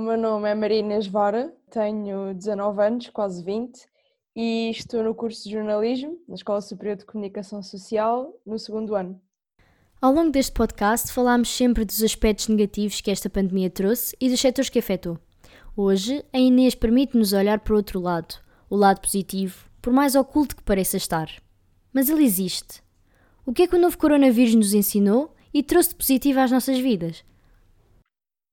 O meu nome é Maria Inês Vara, tenho 19 anos, quase 20, e estou no curso de jornalismo na Escola Superior de Comunicação Social, no segundo ano. Ao longo deste podcast falámos sempre dos aspectos negativos que esta pandemia trouxe e dos setores que afetou. Hoje, a Inês permite-nos olhar para outro lado, o lado positivo, por mais oculto que pareça estar. Mas ele existe. O que é que o novo coronavírus nos ensinou e trouxe de positivo às nossas vidas?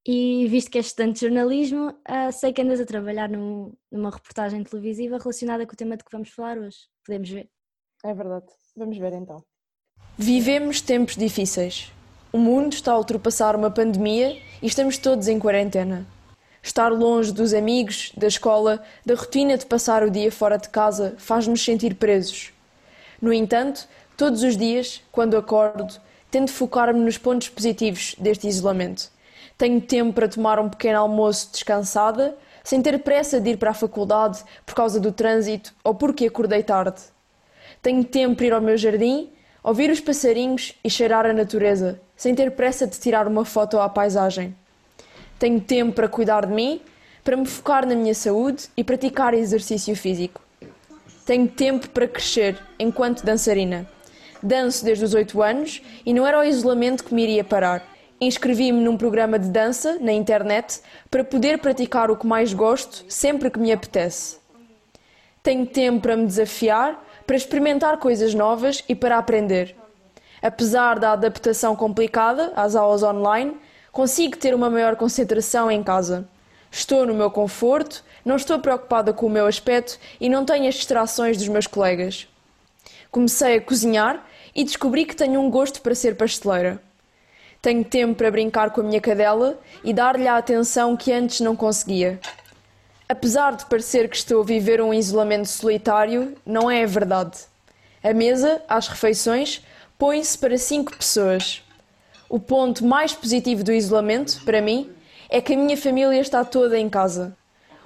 E visto que és estudante de jornalismo, uh, sei que andas a trabalhar num, numa reportagem televisiva relacionada com o tema de que vamos falar hoje. Podemos ver? É verdade. Vamos ver então. Vivemos tempos difíceis. O mundo está a ultrapassar uma pandemia e estamos todos em quarentena. Estar longe dos amigos, da escola, da rotina de passar o dia fora de casa faz-nos sentir presos. No entanto, todos os dias, quando acordo, tento focar-me nos pontos positivos deste isolamento tenho tempo para tomar um pequeno almoço descansada, sem ter pressa de ir para a faculdade por causa do trânsito ou porque acordei tarde. Tenho tempo para ir ao meu jardim, ouvir os passarinhos e cheirar a natureza, sem ter pressa de tirar uma foto à paisagem. Tenho tempo para cuidar de mim, para me focar na minha saúde e praticar exercício físico. Tenho tempo para crescer enquanto dançarina. Danço desde os oito anos e não era o isolamento que me iria parar. Inscrevi-me num programa de dança na internet para poder praticar o que mais gosto sempre que me apetece. Tenho tempo para me desafiar, para experimentar coisas novas e para aprender. Apesar da adaptação complicada às aulas online, consigo ter uma maior concentração em casa. Estou no meu conforto, não estou preocupada com o meu aspecto e não tenho as distrações dos meus colegas. Comecei a cozinhar e descobri que tenho um gosto para ser pasteleira. Tenho tempo para brincar com a minha cadela e dar-lhe a atenção que antes não conseguia. Apesar de parecer que estou a viver um isolamento solitário, não é verdade. A mesa, às refeições, põe-se para cinco pessoas. O ponto mais positivo do isolamento, para mim, é que a minha família está toda em casa.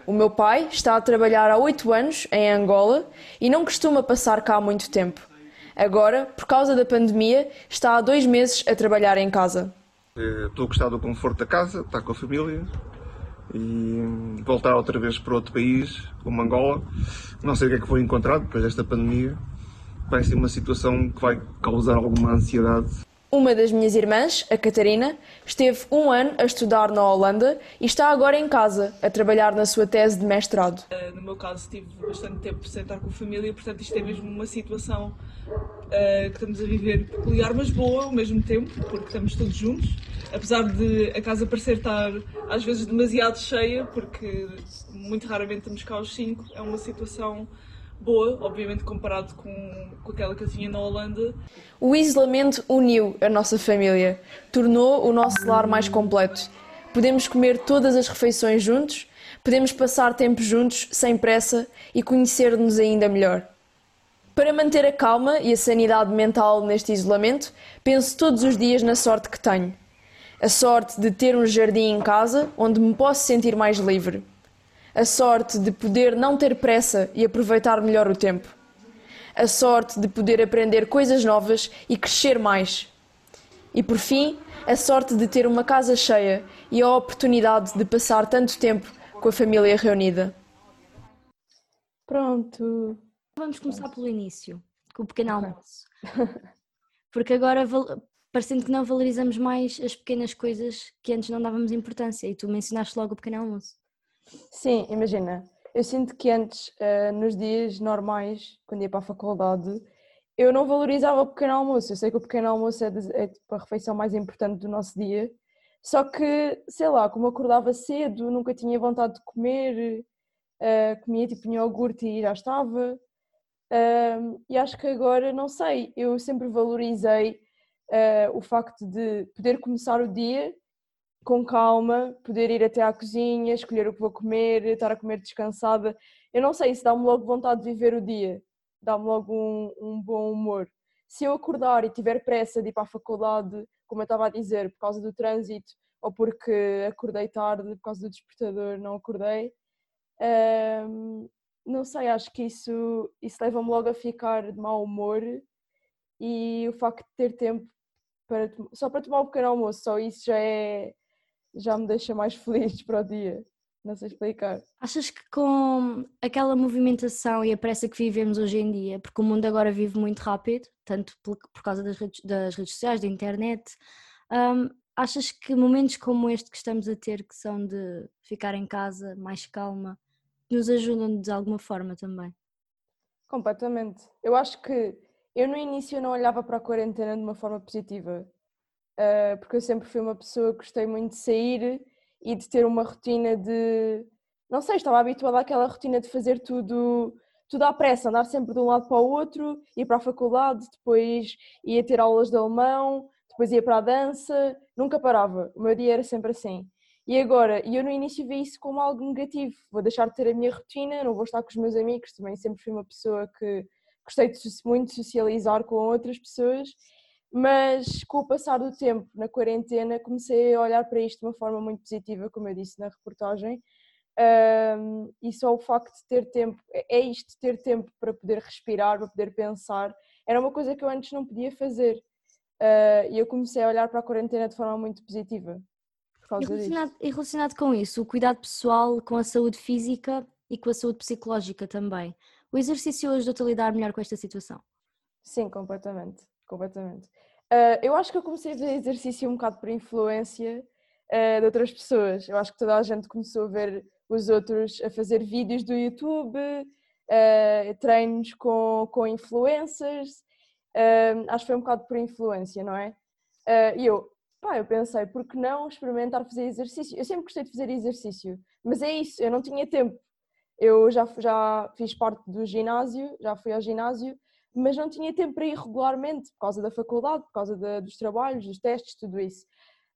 O meu pai está a trabalhar há oito anos em Angola e não costuma passar cá há muito tempo. Agora, por causa da pandemia, está há dois meses a trabalhar em casa. Eh, estou a gostar do conforto da casa, estar com a família e voltar outra vez para outro país, como Angola. Não sei o que é que vou encontrar depois desta pandemia. Vai ser uma situação que vai causar alguma ansiedade. Uma das minhas irmãs, a Catarina, esteve um ano a estudar na Holanda e está agora em casa, a trabalhar na sua tese de mestrado. Eh, no meu caso, tive bastante tempo sem estar com a família, portanto, isto é mesmo uma situação uh, que estamos a viver peculiar, mas boa ao mesmo tempo, porque estamos todos juntos. Apesar de a casa parecer estar às vezes demasiado cheia, porque muito raramente estamos cá aos cinco, é uma situação boa, obviamente comparado com, com aquela que eu tinha na Holanda. O isolamento uniu a nossa família, tornou o nosso lar mais completo. Podemos comer todas as refeições juntos, podemos passar tempo juntos sem pressa e conhecer-nos ainda melhor. Para manter a calma e a sanidade mental neste isolamento, penso todos os dias na sorte que tenho. A sorte de ter um jardim em casa onde me posso sentir mais livre a sorte de poder não ter pressa e aproveitar melhor o tempo, a sorte de poder aprender coisas novas e crescer mais. E por fim, a sorte de ter uma casa cheia e a oportunidade de passar tanto tempo com a família reunida. Pronto. Vamos começar pelo início, com o pequeno almoço. Porque agora, parecendo que não valorizamos mais as pequenas coisas que antes não dávamos importância, e tu mencionaste logo o pequeno almoço. Sim, imagina, eu sinto que antes, uh, nos dias normais, quando ia para a faculdade, eu não valorizava o pequeno almoço. Eu sei que o pequeno almoço é, de, é tipo, a refeição mais importante do nosso dia, só que, sei lá, como acordava cedo, nunca tinha vontade de comer, uh, comia tipo um iogurte e já estava. Uh, e acho que agora, não sei, eu sempre valorizei uh, o facto de poder começar o dia com calma, poder ir até à cozinha, escolher o que vou comer, estar a comer descansada. Eu não sei se dá-me logo vontade de viver o dia, dá-me logo um, um, bom humor. Se eu acordar e tiver pressa de ir para a faculdade, como eu estava a dizer, por causa do trânsito ou porque acordei tarde, por causa do despertador, não acordei, hum, não sei, acho que isso, isso leva-me logo a ficar de mau humor e o facto de ter tempo para, só para tomar um pequeno almoço, só isso já é já me deixa mais feliz para o dia. não sei explicar. Achas que com aquela movimentação e a pressa que vivemos hoje em dia, porque o mundo agora vive muito rápido, tanto por, por causa das redes, das redes sociais, da internet, um, achas que momentos como este que estamos a ter, que são de ficar em casa, mais calma, nos ajudam de alguma forma também? Completamente. Eu acho que eu no início não olhava para a quarentena de uma forma positiva, uh, porque eu sempre fui uma pessoa que gostei muito de sair e de ter uma rotina de. Não sei, estava habituada àquela rotina de fazer tudo, tudo à pressa, andar sempre de um lado para o outro, ir para a faculdade, depois ia ter aulas de alemão, depois ia para a dança, nunca parava. O meu dia era sempre assim. E agora, e eu no início vi isso como algo negativo. Vou deixar de ter a minha rotina, não vou estar com os meus amigos. Também sempre fui uma pessoa que gostei de muito socializar com outras pessoas mas com o passar do tempo na quarentena comecei a olhar para isto de uma forma muito positiva, como eu disse na reportagem. Um, e só o facto de ter tempo, é, é isto, ter tempo para poder respirar, para poder pensar, era uma coisa que eu antes não podia fazer. Uh, e eu comecei a olhar para a quarentena de forma muito positiva. E relacionado, e relacionado com isso, o cuidado pessoal com a saúde física e com a saúde psicológica também. O exercício ajuda-te a lidar melhor com esta situação? Sim, completamente completamente. Uh, eu acho que eu comecei a fazer exercício um bocado por influência uh, de outras pessoas. Eu acho que toda a gente começou a ver os outros a fazer vídeos do YouTube, uh, treinos com, com influencers. acho que foi um bocado por influência, não é? E eu, pá, eu pensei, por que não experimentar fazer exercício? Eu sempre gostei de fazer exercício, mas é isso, eu não tinha tempo. Eu já, já fiz parte do ginásio, já fui ao ginásio, mas não tinha tempo para ir regularmente por causa da faculdade, por causa de, dos trabalhos, dos testes, tudo isso.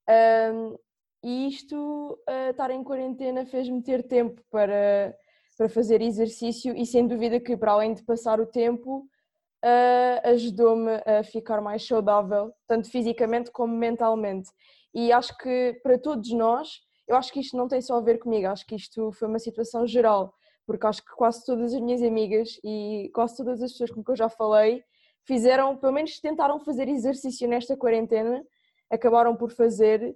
Um, e isto, uh, estar em quarentena, fez-me ter tempo para, para fazer exercício e sem dúvida que, para além de passar o tempo, uh, ajudou-me a ficar mais saudável, tanto fisicamente como mentalmente. E acho que para todos nós, eu acho que isto não tem só a ver comigo, acho que isto foi uma situação geral porque acho que quase todas as minhas amigas e quase todas as pessoas com que eu já falei fizeram, pelo menos tentaram fazer exercício nesta quarentena, acabaram por fazer.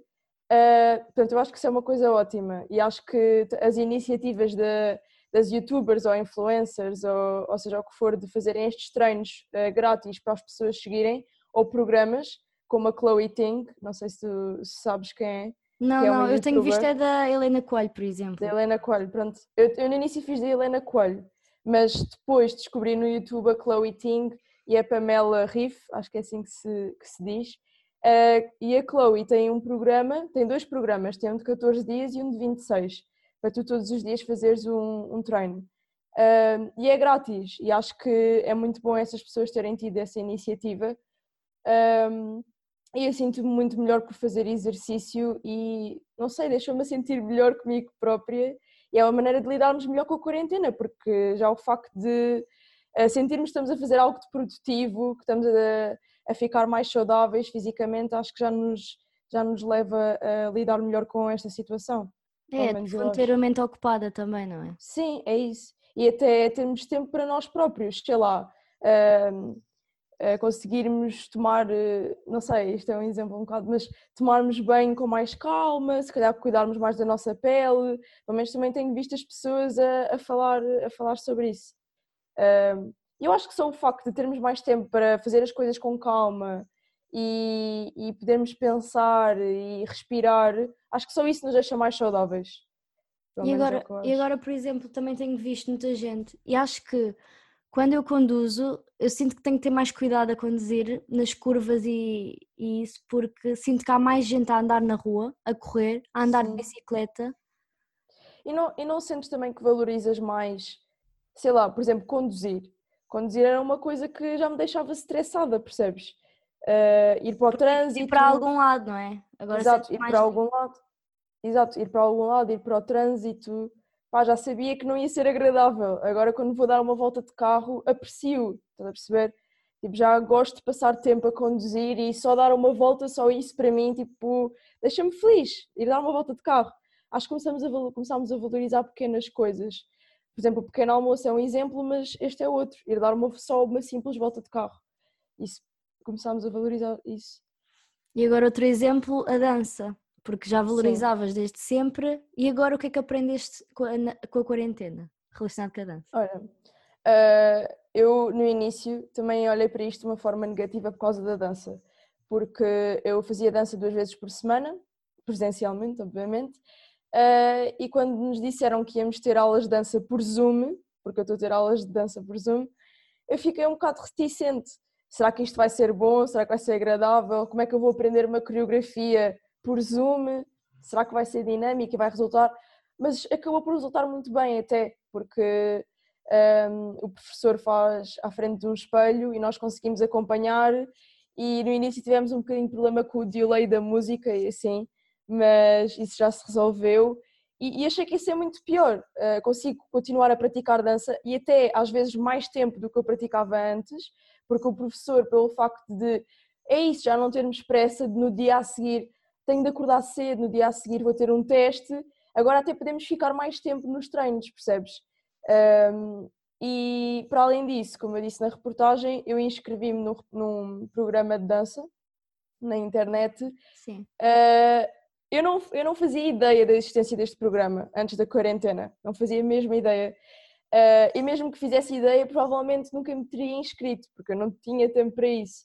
Uh, portanto, eu acho que isso é uma coisa ótima e acho que as iniciativas de, das youtubers ou influencers, ou, ou seja, o que for, de fazerem estes treinos uh, grátis para as pessoas seguirem, ou programas como a Chloe Ting, não sei se tu sabes quem é, não, é não, eu tenho visto é da Helena Coelho, por exemplo. Da Helena Coelho, pronto. Eu, eu no início fiz da Helena Coelho, mas depois descobri no YouTube a Chloe Ting e a Pamela Riff, acho que é assim que se, que se diz. Uh, e a Chloe tem um programa, tem dois programas, tem um de 14 dias e um de 26, para tu todos os dias fazeres um, um treino. Uh, e é grátis, e acho que é muito bom essas pessoas terem tido essa iniciativa. Um, e eu sinto-me muito melhor por fazer exercício e, não sei, deixou-me sentir melhor comigo própria e é uma maneira de lidarmos melhor com a quarentena, porque já o facto de uh, sentirmos que estamos a fazer algo de produtivo, que estamos a, a ficar mais saudáveis fisicamente, acho que já nos, já nos leva a lidar melhor com esta situação. É, ter a mente ocupada também, não é? Sim, é isso. E até termos tempo para nós próprios, sei lá. Uh, conseguirmos tomar, eh, não sei, isto é um exemplo um bocado, mas tomarmos bem com mais calma, se calhar cuidarmos mais da nossa pele, pelo menos também tenho visto as pessoas a, a falar, a falar sobre isso. Eu acho que só o facto de termos mais tempo para fazer as coisas com calma e, e podermos pensar e respirar, acho que só isso nos deixa mais saudáveis. E agora, é e agora, por exemplo, também tenho visto muita gente, e acho que quando eu conduzo, eu sinto que tenho que ter mais cuidado a conduzir nas curvas e, e isso, porque sinto que há mais gente a andar na rua, a correr, a andar Sim. de bicicleta. E não, e não sentes também que valorizas mais, sei lá, por exemplo, conduzir? Conduzir era uma coisa que já me deixava estressada, percebes? Uh, ir para o trânsito. Ir para algum lado, não é? Agora Exato, ir para algum lado. Exato, ir para algum lado, ir para o trânsito pá, já sabia que não ia ser agradável. Agora, quando vou dar uma volta de carro, aprecio, estás a perceber? Tipo, já gosto de passar tempo a conduzir e só dar uma volta, só isso para mim, tipo, deixa-me feliz, ir dar uma volta de carro. Acho que começamos a, começamos a valorizar pequenas coisas. Por exemplo, o pequeno almoço é um exemplo, mas este é outro, ir dar uma, só uma simples volta de carro. Isso, começamos a valorizar isso. E agora outro exemplo, a dança Porque já valorizavas Sim. desde sempre e agora o que é que aprendeste com a, com a quarentena relacionado com a dança? Olha, uh, eu no início também olhei para isto de uma forma negativa por causa da dança, porque eu fazia dança duas vezes por semana, presencialmente, obviamente, uh, e quando nos disseram que íamos ter aulas de dança por Zoom, porque eu estou a ter aulas de dança por Zoom, eu fiquei um bocado reticente. Será que isto vai ser bom? Será que vai ser agradável? Como é que eu vou aprender uma coreografia por Zoom? Será que vai ser dinâmica e vai resultar? Mas acabou por resultar muito bem até, porque um, o professor faz à frente de um espelho e nós conseguimos acompanhar e no início tivemos um bocadinho de problema com o delay da música e assim, mas isso já se resolveu e, e achei que ia ser muito pior. Uh, consigo continuar a praticar dança e até às vezes mais tempo do que eu praticava antes, porque o professor, pelo facto de é isso, já não termos pressa de no dia a seguir tenho de acordar cedo, no dia a seguir vou ter um teste, agora até podemos ficar mais tempo nos treinos, percebes? Um, e para além disso, como eu disse na reportagem, eu inscrevi-me num, num, programa de dança na internet. Sim. Uh, eu, não, eu não fazia ideia da existência deste programa antes da quarentena, não fazia a mesma ideia. Uh, e mesmo que fizesse ideia, provavelmente nunca me teria inscrito, porque eu não tinha tempo para isso.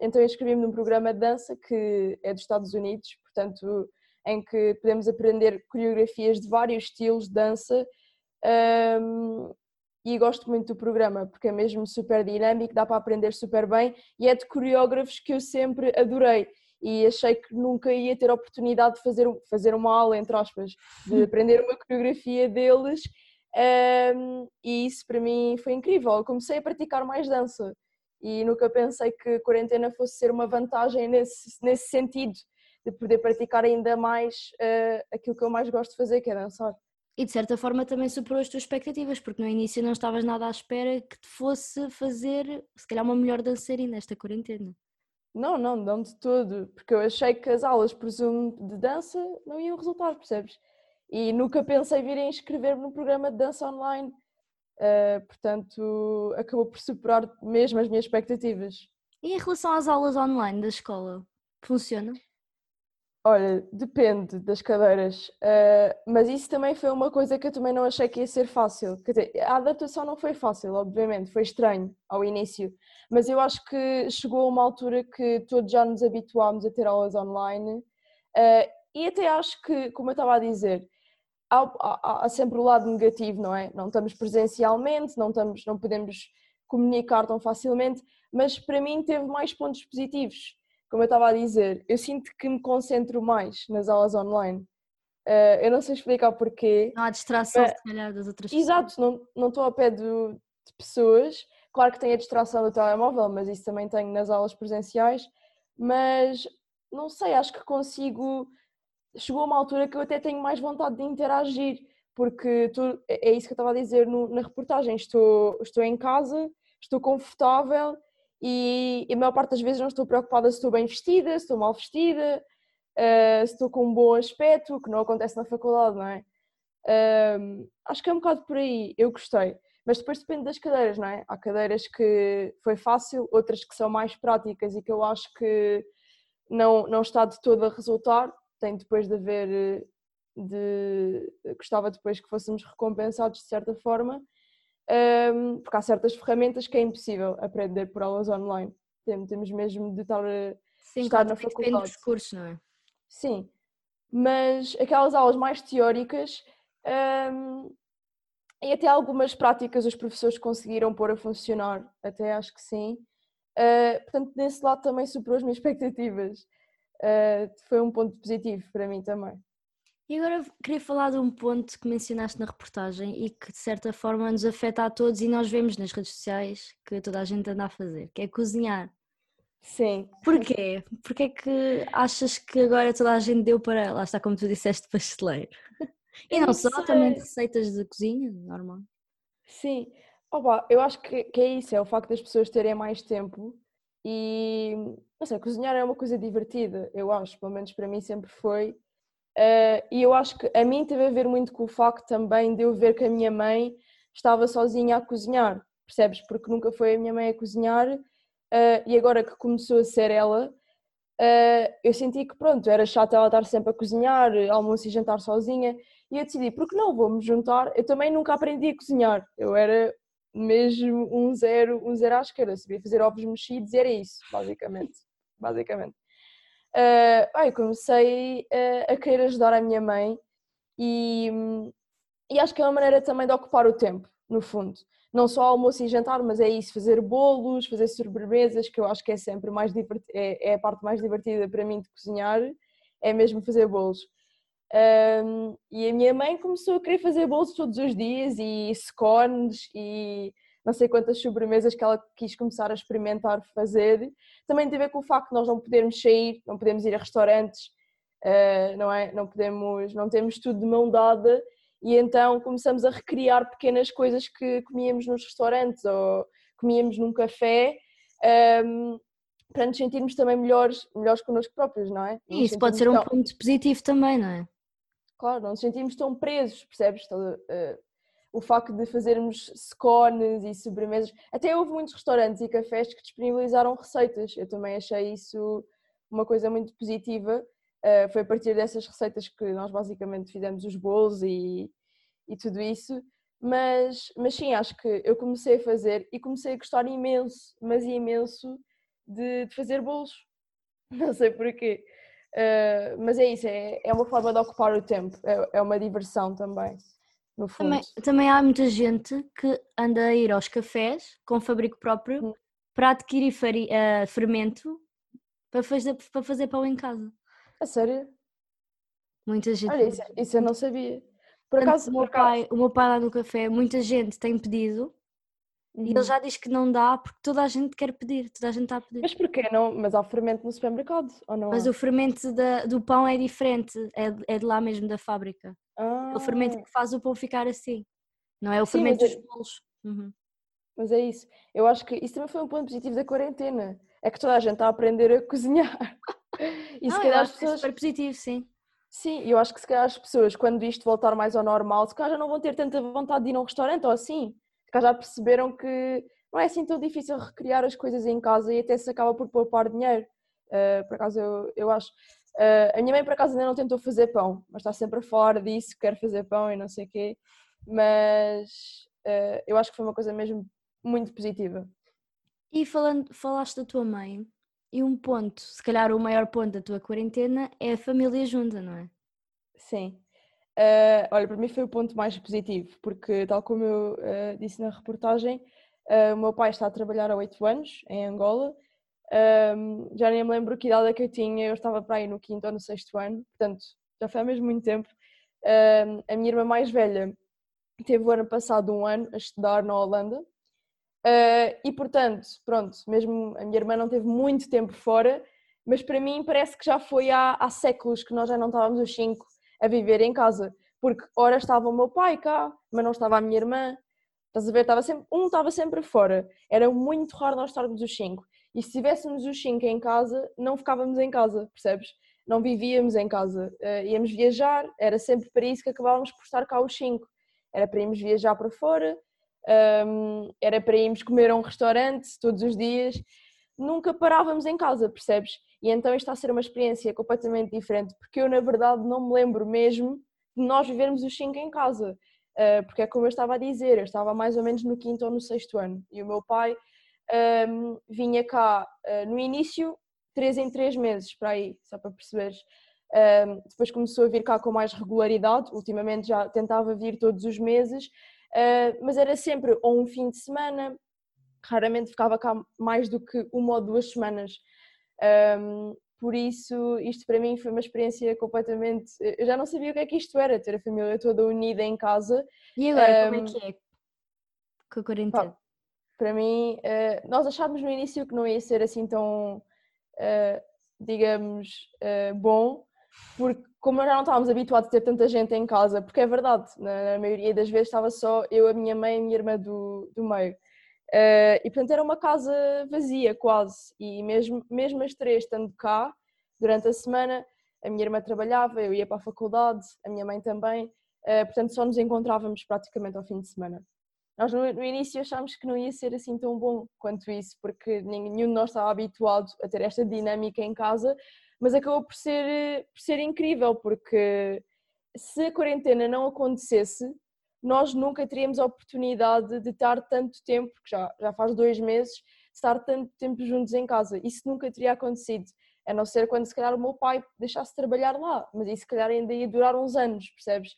Então inscrevi-me num programa de dança que é dos Estados Unidos, portanto, em que podemos aprender coreografias de vários estilos de dança. E gosto muito do programa porque é mesmo super dinâmico, dá para aprender super bem e é de coreógrafos que eu sempre adorei. E achei que nunca ia ter a oportunidade de fazer, fazer uma aula, entre aspas, de aprender uma coreografia deles. Um, e isso para mim foi incrível. Eu comecei a praticar mais dança e nunca pensei que a quarentena fosse ser uma vantagem nesse, nesse sentido, de poder praticar ainda mais uh, aquilo que eu mais gosto de fazer, que é dançar. E de certa forma também superou as tuas expectativas, porque no início não estavas nada à espera que te fosse fazer, se calhar, uma melhor dançarina nesta quarentena. Não, não, não de todo, porque eu achei que as aulas, presumo, de dança não iam resultar, percebes? E nunca pensei vir a inscrever-me num programa de dança online, uh, portanto, acabou por superar mesmo as minhas expectativas. E em relação às aulas online da escola, funciona? Olha, depende das cadeiras, uh, mas isso também foi uma coisa que eu também não achei que ia ser fácil. Quer dizer, a adaptação não foi fácil, obviamente, foi estranho ao início, mas eu acho que chegou a uma altura que todos já nos habituámos a ter aulas online uh, e até acho que, como eu estava a dizer, há, há, há, sempre o lado negativo, não é? Não estamos presencialmente, não, estamos, não podemos comunicar tão facilmente, mas para mim teve mais pontos positivos como eu estava a dizer, eu sinto que me concentro mais nas aulas online. Uh, eu não sei explicar porquê. Não há distração, mas... se calhar, das outras pessoas. Exato, não, não estou ao pé do, de pessoas. Claro que tenho a distração do telemóvel, mas isso também tenho nas aulas presenciais. Mas não sei, acho que consigo. Chegou uma altura que eu até tenho mais vontade de interagir, porque tu, é, é isso que eu estava a dizer no, na reportagem. Estou, estou em casa, estou confortável e, e, a maior parte das vezes não estou preocupada se estou bem vestida, se estou mal vestida, uh, se estou com um bom aspecto, que não acontece na faculdade, não é? Uh, acho que é um bocado por aí, eu gostei. Mas depois depende das cadeiras, não é? Há cadeiras que foi fácil, outras que são mais práticas e que eu acho que não, não está de todo a resultar. Tem depois de haver, de, gostava depois que fôssemos recompensados de certa forma um, porque há certas ferramentas que é impossível aprender por aulas online. Temos mesmo de estar, Sim, estar na faculdade. Depende dos cursos, não é? Sim, mas aquelas aulas mais teóricas um, e até algumas práticas os professores conseguiram pôr a funcionar, até acho que sim. Uh, portanto, nesse lado também superou as minhas expectativas. Uh, foi um ponto positivo para mim também. E agora queria falar de um ponto que mencionaste na reportagem e que de certa forma nos afeta a todos e nós vemos nas redes sociais que toda a gente anda a fazer, que é cozinhar. Sim. Porquê? Porquê é que achas que agora toda a gente deu para, lá está como tu disseste, pasteleiro? E não só, também de receitas de cozinha, normal. Sim. Opa, eu acho que, que é isso, é o facto das pessoas terem mais tempo e, não sei, cozinhar é uma coisa divertida, eu acho, pelo menos para mim sempre foi Uh, e eu acho que a mim teve a ver muito com o facto também de eu ver que a minha mãe estava sozinha a cozinhar, percebes? Porque nunca foi a minha mãe a cozinhar uh, e agora que começou a ser ela, uh, eu senti que pronto, era chato ela estar sempre a cozinhar, almoço e jantar sozinha, e eu decidi, por que não, vou-me juntar, eu também nunca aprendi a cozinhar, eu era mesmo um zero, um zero à esquerda, sabia fazer ovos mexidos era isso, basicamente, basicamente. Uh, comecei uh, a querer ajudar a minha mãe e, e acho que é uma maneira também de ocupar o tempo, no fundo. Não só almoço e jantar, mas é isso, fazer bolos, fazer sobremesas, que eu acho que é sempre mais divertido, é, é a parte mais divertida para mim de cozinhar, é mesmo fazer bolos. Um, e a minha mãe começou a querer fazer bolos todos os dias e scones e não sei quantas sobremesas que ela quis começar a experimentar fazer. Também tem a ver com o facto de nós não podermos sair, não podemos ir a restaurantes, uh, não é? Não podemos, não temos tudo de mão dada e então começamos a recriar pequenas coisas que comíamos nos restaurantes ou comíamos num café um, para nos sentirmos também melhores, melhores connosco próprios, não é? Nos Isso pode ser um tão... ponto positivo também, não é? Claro, não nos sentimos tão presos, percebes? Uh, o facto de fazermos scones e sobremesas. Até houve muitos restaurantes e cafés que disponibilizaram receitas. Eu também achei isso uma coisa muito positiva. Uh, foi a partir dessas receitas que nós basicamente fizemos os bolos e, e tudo isso. Mas, mas sim, acho que eu comecei a fazer e comecei a gostar imenso, mas imenso, de, de fazer bolos. Não sei porquê. Uh, mas é isso, é, é uma forma de ocupar o tempo, é, é uma diversão também no fundo. Também, também há muita gente que anda a ir aos cafés com fabrico próprio hum. para adquirir fari, uh, fermento para fazer, para fazer pão em casa. A sério? Muita gente. Olha, isso, isso eu não sabia. Por acaso, o, meu pai, o meu pai lá no café, muita gente tem pedido uhum. e ele uhum. já diz que não dá porque toda a gente quer pedir, toda a gente está a pedir. Mas porquê não? Mas há fermento no supermercado ou não? Mas há? o fermento da, do pão é diferente, é, é de lá mesmo da fábrica. Ah. É o fermento que faz o pão ficar assim. Não é o Sim, fermento dos é... bolos. Uhum. Mas é isso. Eu acho que isso também foi um ponto positivo da quarentena. É que toda a gente está a aprender a cozinhar. E se calhar as pessoas. É super positivo, sim. Sim, eu acho que se calhar as pessoas, quando isto voltar mais ao normal, se calhar já não vão ter tanta vontade de ir a um restaurante ou assim. Calhar já perceberam que não é assim tão difícil recriar as coisas em casa e até se acaba por poupar dinheiro. Uh, por acaso eu, eu acho. Uh, a minha mãe, por acaso, ainda não tentou fazer pão, mas está sempre a falar disso, quer fazer pão e não sei o quê. Mas uh, eu acho que foi uma coisa mesmo muito positiva. E falando, falaste da tua mãe, e um ponto, se calhar o maior ponto da tua quarentena é a família junta, não é? Sim. Uh, olha, para mim foi o ponto mais positivo, porque, tal como eu disse na reportagem, o meu pai está a trabalhar há oito anos em Angola já nem me lembro que idade é que eu tinha, eu estava para aí no quinto ou no sexto ano, portanto já foi há mesmo muito tempo. A minha irmã mais velha teve o ano passado um ano a estudar na Holanda uh, e, portanto, pronto, mesmo a minha irmã não teve muito tempo fora, mas para mim parece que já foi há, há séculos que nós já não estávamos os cinco a viver em casa, porque ora estava o meu pai cá, mas não estava a minha irmã. Estás a ver? Estava sempre, um estava sempre fora. Era muito raro nós estarmos os cinco. E se tivéssemos os cinco em casa, não ficávamos em casa, percebes? Não vivíamos em casa. Uh, íamos viajar, era sempre para isso que acabávamos por estar cá os cinco. Era para irmos viajar para fora, um, ehm, era para irmos comer a um restaurante todos os dias. Nunca parávamos em casa, percebes? E então isto está a ser uma experiência completamente diferente, porque eu, na verdade, não me lembro mesmo de nós vivermos os cinco em casa. Uh, porque é como eu estava a dizer, eu estava mais ou menos no quinto ou no sexto ano. E o meu pai um, vinha cá uh, no início, três em três meses, para aí, só para perceberes. Um, depois começou a vir cá com mais regularidade, ultimamente já tentava vir todos os meses, uh, mas era sempre ou um fim de semana, raramente ficava cá mais do que uma ou duas semanas. Um, por isso, isto para mim foi uma experiência completamente. Eu já não sabia o que é que isto era, ter a família toda unida em casa. E agora, como é que é? Com a quarentena? para mim, uh, nós achávamos no início que não ia ser assim tão, uh, digamos, uh, bom, porque como já não estávamos habituados a ter tanta gente em casa, porque é verdade, na, na maioria das vezes estava só eu, a minha mãe e a minha irmã do, do meio. E portanto era uma casa vazia quase, e mesmo, mesmo as três estando cá, durante a semana, a minha irmã trabalhava, eu ia para a faculdade, a minha mãe também, portanto só nos encontrávamos praticamente ao fim de semana. nós no, no, início achámos que não ia ser assim tão bom quanto isso, porque nenhum de nós estava habituado a ter esta dinâmica em casa, mas acabou por ser, por ser incrível, porque se a quarentena não acontecesse, nós nunca teríamos a oportunidade de estar tanto tempo, que já, já faz dois meses, estar tanto tempo juntos em casa. Isso nunca teria acontecido, a não ser quando se calhar o meu pai deixasse de trabalhar lá, mas isso se calhar ainda ia durar uns anos, percebes?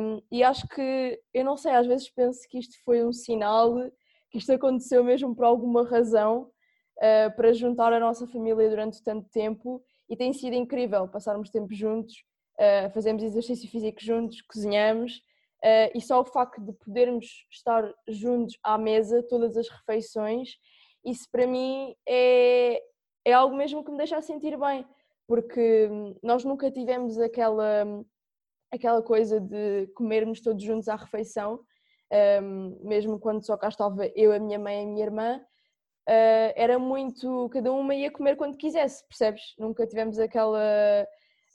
Um, e acho que, eu não sei, às vezes penso que isto foi um sinal, que isto aconteceu mesmo por alguma razão, uh, para juntar a nossa família durante tanto tempo e tem sido incrível passarmos tempo juntos, uh, fazemos exercício físico juntos, cozinhamos uh, e só o facto de podermos estar juntos à mesa, todas as refeições, isso para mim é, é algo mesmo que me deixa sentir bem, porque nós nunca tivemos aquela aquela coisa de comermos todos juntos à refeição, um, mesmo quando só cá estava eu, a minha mãe e a minha irmã, uh, era muito, cada uma ia comer quando quisesse, percebes? Nunca tivemos aquela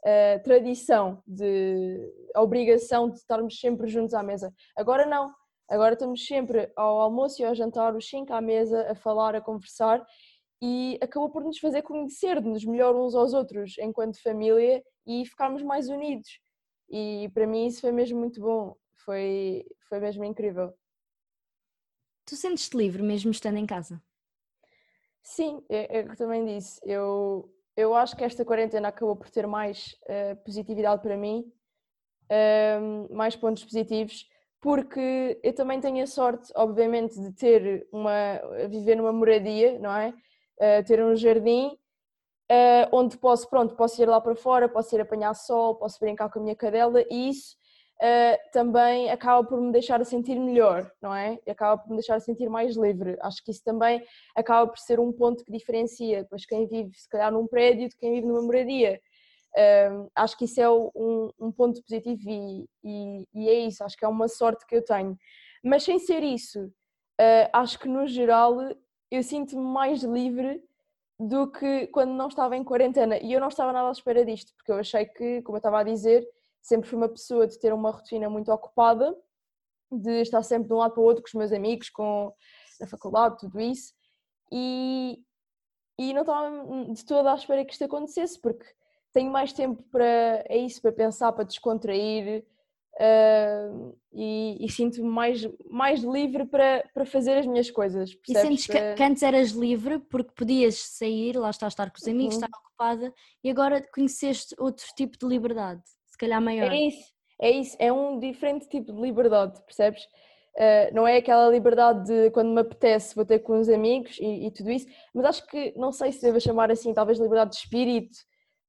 uh, tradição de obrigação de estarmos sempre juntos à mesa. Agora não, agora estamos sempre ao almoço e ao jantar, os cinco à mesa, a falar, a conversar e acabou por nos fazer conhecer-nos melhor uns aos outros enquanto família e ficarmos mais unidos. E para mim isso foi mesmo muito bom, foi, foi mesmo incrível. Tu sentes-te livre mesmo estando em casa? Sim, é, é que também disse. Eu, eu acho que esta quarentena acabou por ter mais uh, positividade para mim, uh, mais pontos positivos, porque eu também tenho a sorte, obviamente, de ter uma. viver numa moradia, não é? Uh, ter um jardim uh, onde posso, pronto, posso ir lá para fora, posso ir apanhar sol, posso brincar com a minha cadela e isso uh, também acaba por me deixar a sentir melhor, não é? Acaba por me deixar a sentir mais livre. Acho que isso também acaba por ser um ponto que diferencia pois quem vive, se calhar, num prédio de quem vive numa moradia. Acho que isso é um, um ponto positivo e, e, e, é isso, acho que é uma sorte que eu tenho. Mas sem ser isso, uh, acho que no geral eu sinto-me mais livre do que quando não estava em quarentena. E eu não estava nada à espera disto, porque eu achei que, como eu estava a dizer, sempre fui uma pessoa de ter uma rotina muito ocupada, de estar sempre de um lado para o outro com os meus amigos, com na faculdade, tudo isso. E, e não estava de toda à espera que isto acontecesse, porque tenho mais tempo para é isso, para pensar, para descontrair, Uh, e, e sinto-me mais, mais livre para, para fazer as minhas coisas. Percebes? E sentes que, que, antes eras livre porque podias sair, lá está, estar com os amigos, uhum. estar ocupada e agora conheceste outro tipo de liberdade, calhar maior. É isso, é isso, é um diferente tipo de liberdade, percebes? Uh, não é aquela liberdade de quando me apetece vou ter com os amigos e, e tudo isso, mas acho que não sei se devo chamar assim, talvez liberdade de espírito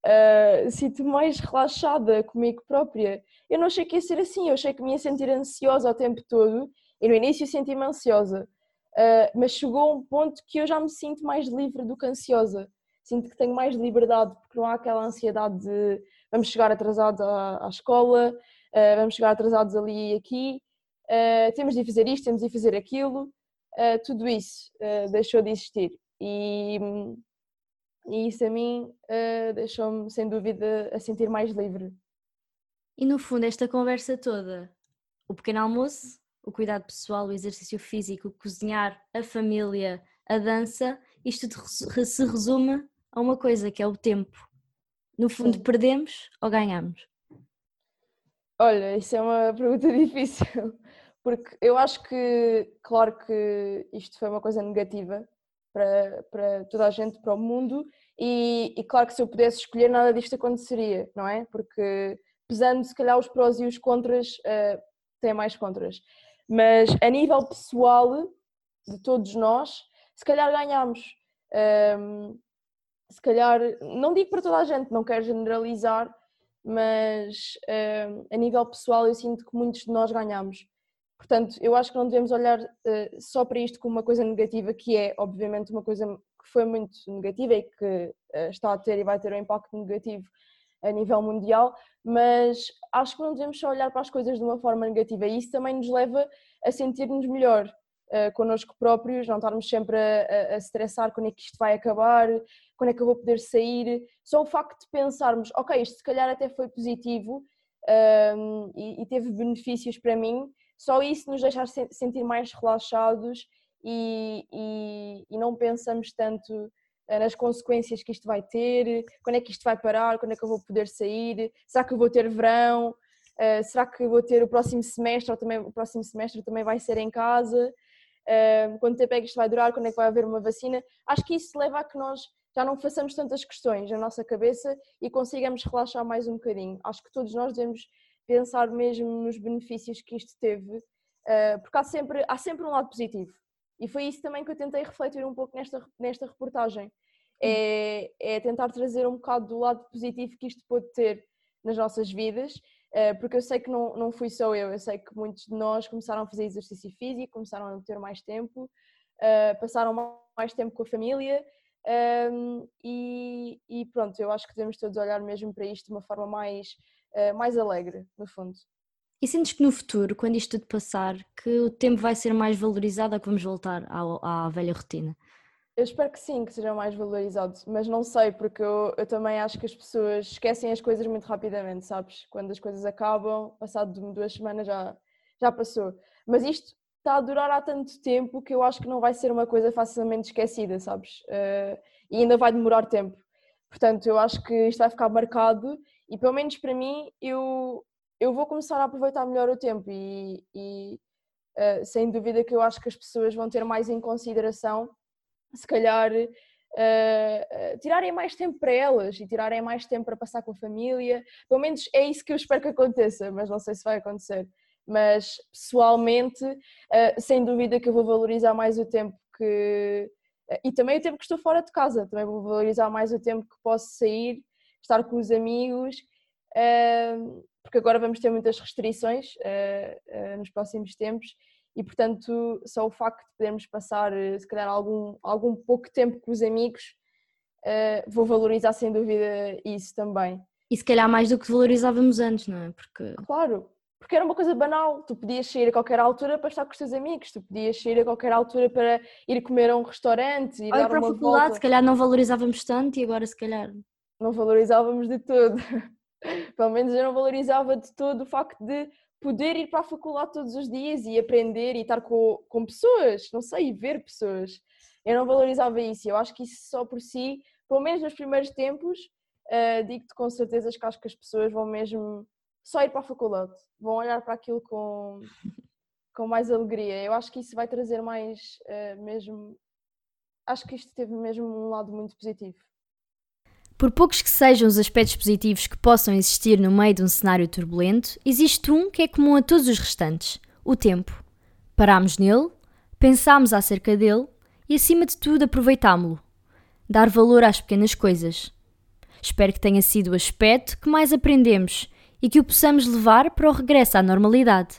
uh, sinto mais relaxada comigo própria. Eu não achei que ia ser assim, eu achei que me ia sentir ansiosa o tempo todo e no início senti-me ansiosa, uh, mas chegou um ponto que eu já me sinto mais livre do que ansiosa. Sinto que tenho mais liberdade porque não há aquela ansiedade de vamos chegar atrasados à, à escola, uh, vamos chegar atrasados ali e aqui, temos de fazer isto, temos de fazer aquilo. tudo isso deixou de existir. E, e isso a mim uh, deixou-me, sem dúvida, a sentir mais livre. E no fundo, esta conversa toda, o pequeno almoço, o cuidado pessoal, o exercício físico, o cozinhar, a família, a dança, isto se resume a uma coisa que é o tempo. No fundo, Sim. perdemos ou ganhamos? Olha, isso é uma pergunta difícil, porque eu acho que, claro que isto foi uma coisa negativa, para, para toda a gente, para o mundo, e, e, claro que se eu pudesse escolher nada disto aconteceria, não é? Porque pesando se calhar os prós e os contras, uh, tem mais contras. Mas a nível pessoal de todos nós, se calhar ganhamos. Um, se calhar, não digo para toda a gente, não quero generalizar, mas ehm, a nível pessoal eu sinto que muitos de nós ganhamos. Portanto, eu acho que não devemos olhar uh, só para isto como uma coisa negativa, que é, obviamente, uma coisa que foi muito negativa e que uh, está a ter e vai ter um impacto negativo a nível mundial, mas acho que não devemos só olhar para as coisas de uma forma negativa e isso também nos leva a sentir-nos melhor uh, connosco próprios, não estarmos sempre a, a, a estressar quando é que isto vai acabar, quando é que eu vou poder sair. Só o facto de pensarmos, ok, isto se calhar até foi positivo um, e, e teve benefícios para mim, só isso nos deixa sentir mais relaxados e, e, e não pensamos tanto eh, nas consequências que isto vai ter, quando é que isto vai parar, quando é que eu vou poder sair, será que eu vou ter verão, uh, será que vou ter o próximo semestre ou também o próximo semestre também vai ser em casa, quanto tempo é que isto vai durar, quando é que vai haver uma vacina. Acho que isso leva a que nós já não façamos tantas questões na nossa cabeça e consigamos relaxar mais um bocadinho. Acho que todos nós devemos pensar mesmo nos benefícios que isto teve, uh, porque há sempre, há sempre um lado positivo. E foi isso também que eu tentei refletir um pouco nesta, nesta reportagem. É, é tentar trazer um bocado do lado positivo que isto pode ter nas nossas vidas, porque eu sei que não, não fui só eu, eu sei que muitos de nós começaram a fazer exercício físico, começaram a ter mais tempo, eh, passaram mais tempo com a família ehm, e, e pronto, eu acho que devemos todos olhar mesmo para isto de uma forma mais, eh, mais alegre, no fundo. E sentes que no futuro, quando isto tudo passar, que o tempo vai ser mais valorizado ou que vamos voltar à, à velha rotina? Eu espero que sim, que seja mais valorizado, mas não sei, porque eu, eu, também acho que as pessoas esquecem as coisas muito rapidamente, sabes? Quando as coisas acabam, passado duas semanas já, já passou. Mas isto está a durar há tanto tempo que eu acho que não vai ser uma coisa facilmente esquecida, sabes? Uh, e ainda vai demorar tempo. Portanto, eu acho que isto vai ficar marcado e, pelo menos para mim, eu, eu vou começar a aproveitar melhor o tempo e, e uh, sem dúvida que eu acho que as pessoas vão ter mais em consideração, se calhar, uh, tirarem mais tempo para elas e tirarem mais tempo para passar com a família. Pelo menos é isso que eu espero que aconteça, mas não sei se vai acontecer. Mas pessoalmente, uh, sem dúvida que eu vou valorizar mais o tempo que. E também o tempo que estou fora de casa, também vou valorizar mais o tempo que posso sair, estar com os amigos porque agora vamos ter muitas restrições uh, uh, nos próximos tempos e, portanto, só o facto de podermos passar, uh, se calhar, algum, algum pouco tempo com os amigos, vou valorizar sem dúvida isso também. E se calhar mais do que valorizávamos antes, não é? Porque... Claro, porque era uma coisa banal, tu podias sair a qualquer altura para estar com os teus amigos, tu podias sair a qualquer altura para ir comer a um restaurante, ir Olha, dar para uma a faculdade, volta. se calhar não valorizávamos tanto e agora se calhar... Não valorizávamos de todo. Pelo menos eu não valorizava de todo o facto de poder ir para a faculdade todos os dias e aprender e estar com, com pessoas, não sei, ver pessoas. Eu não valorizava isso. Eu acho que isso só por si, pelo menos nos primeiros tempos, uh, digo-te com certeza que acho que as pessoas vão mesmo só ir para a faculdade, vão olhar para aquilo com, com mais alegria. Eu acho que isso vai trazer mais uh, mesmo. Acho que isto teve mesmo um lado muito positivo. Por poucos que sejam os aspectos positivos que possam existir no meio de um cenário turbulento, existe um que é comum a todos os restantes: o tempo. Parámos nele, pensámos acerca dele e, acima de tudo, aproveitámo-lo. Dar valor às pequenas coisas. Espero que tenha sido o aspecto que mais aprendemos e que o possamos levar para o regresso à normalidade.